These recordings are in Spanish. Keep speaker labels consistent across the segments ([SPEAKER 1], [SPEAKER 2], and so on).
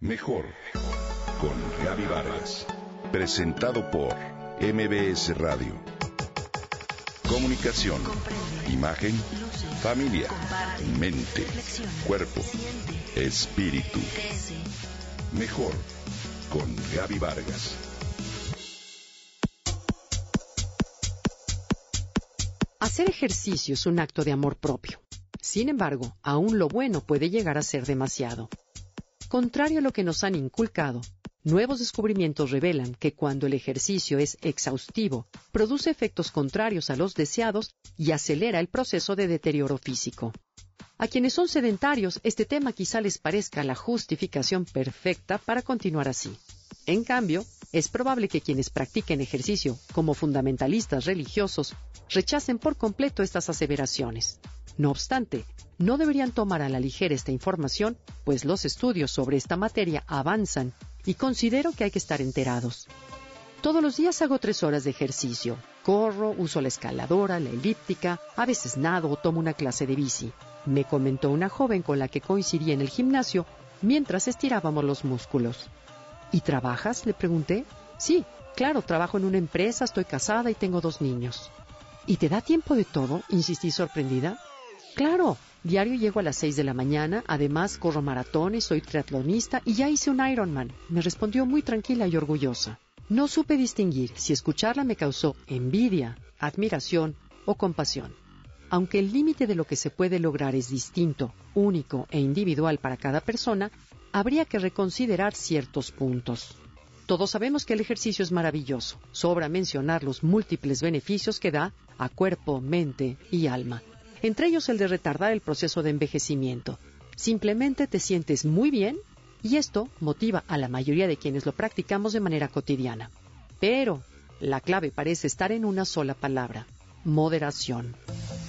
[SPEAKER 1] Mejor con Gaby Vargas. Presentado por MBS Radio. Comunicación, imagen, familia, mente, cuerpo, espíritu. Mejor con Gaby Vargas.
[SPEAKER 2] Hacer ejercicio es un acto de amor propio. Sin embargo, aún lo bueno puede llegar a ser demasiado. Contrario a lo que nos han inculcado, nuevos descubrimientos revelan que cuando el ejercicio es exhaustivo, produce efectos contrarios a los deseados y acelera el proceso de deterioro físico. A quienes son sedentarios, este tema quizá les parezca la justificación perfecta para continuar así. En cambio, es probable que quienes practiquen ejercicio como fundamentalistas religiosos rechacen por completo estas aseveraciones. No obstante, no deberían tomar a la ligera esta información, pues los estudios sobre esta materia avanzan y considero que hay que estar enterados. Todos los días hago tres horas de ejercicio. Corro, uso la escaladora, la elíptica, a veces nado o tomo una clase de bici. Me comentó una joven con la que coincidí en el gimnasio mientras estirábamos los músculos. ¿Y trabajas? le pregunté. Sí, claro, trabajo en una empresa, estoy casada y tengo dos niños. ¿Y te da tiempo de todo? insistí sorprendida. Claro, diario llego a las seis de la mañana, además corro maratones, soy triatlonista y ya hice un Ironman. Me respondió muy tranquila y orgullosa. No supe distinguir si escucharla me causó envidia, admiración o compasión. Aunque el límite de lo que se puede lograr es distinto, único e individual para cada persona, habría que reconsiderar ciertos puntos. Todos sabemos que el ejercicio es maravilloso. Sobra mencionar los múltiples beneficios que da a cuerpo, mente y alma entre ellos el de retardar el proceso de envejecimiento. Simplemente te sientes muy bien y esto motiva a la mayoría de quienes lo practicamos de manera cotidiana. Pero la clave parece estar en una sola palabra, moderación.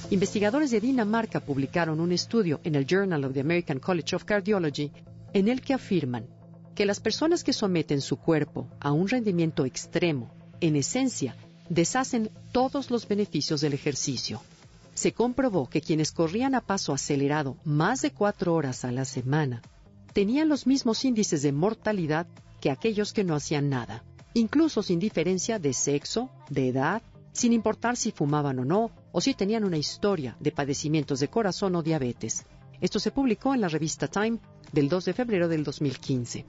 [SPEAKER 2] Investigadores de Dinamarca publicaron un estudio en el Journal of the American College of Cardiology en el que afirman que las personas que someten su cuerpo a un rendimiento extremo, en esencia, deshacen todos los beneficios del ejercicio se comprobó que quienes corrían a paso acelerado más de cuatro horas a la semana tenían los mismos índices de mortalidad que aquellos que no hacían nada, incluso sin diferencia de sexo, de edad, sin importar si fumaban o no, o si tenían una historia de padecimientos de corazón o diabetes. Esto se publicó en la revista Time del 2 de febrero del 2015.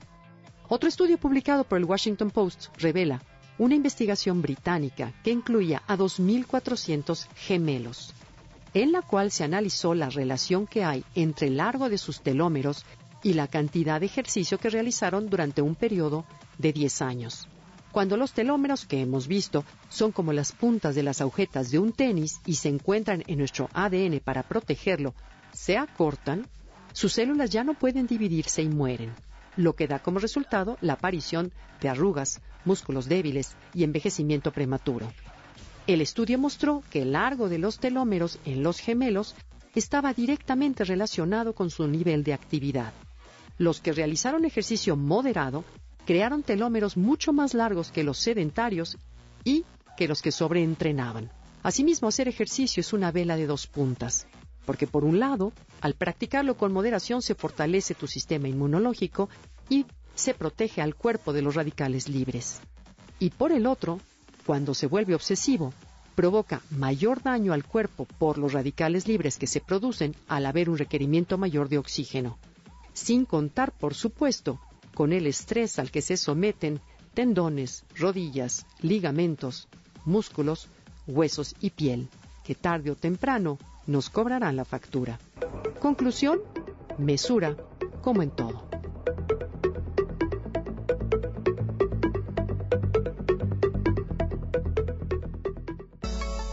[SPEAKER 2] Otro estudio publicado por el Washington Post revela una investigación británica que incluía a 2.400 gemelos en la cual se analizó la relación que hay entre el largo de sus telómeros y la cantidad de ejercicio que realizaron durante un periodo de 10 años. Cuando los telómeros que hemos visto son como las puntas de las agujetas de un tenis y se encuentran en nuestro ADN para protegerlo, se acortan, sus células ya no pueden dividirse y mueren, lo que da como resultado la aparición de arrugas, músculos débiles y envejecimiento prematuro. El estudio mostró que el largo de los telómeros en los gemelos estaba directamente relacionado con su nivel de actividad. Los que realizaron ejercicio moderado crearon telómeros mucho más largos que los sedentarios y que los que sobreentrenaban. Asimismo, hacer ejercicio es una vela de dos puntas, porque por un lado, al practicarlo con moderación se fortalece tu sistema inmunológico y se protege al cuerpo de los radicales libres. Y por el otro, cuando se vuelve obsesivo, provoca mayor daño al cuerpo por los radicales libres que se producen al haber un requerimiento mayor de oxígeno, sin contar, por supuesto, con el estrés al que se someten tendones, rodillas, ligamentos, músculos, huesos y piel, que tarde o temprano nos cobrarán la factura. Conclusión, mesura, como en todo.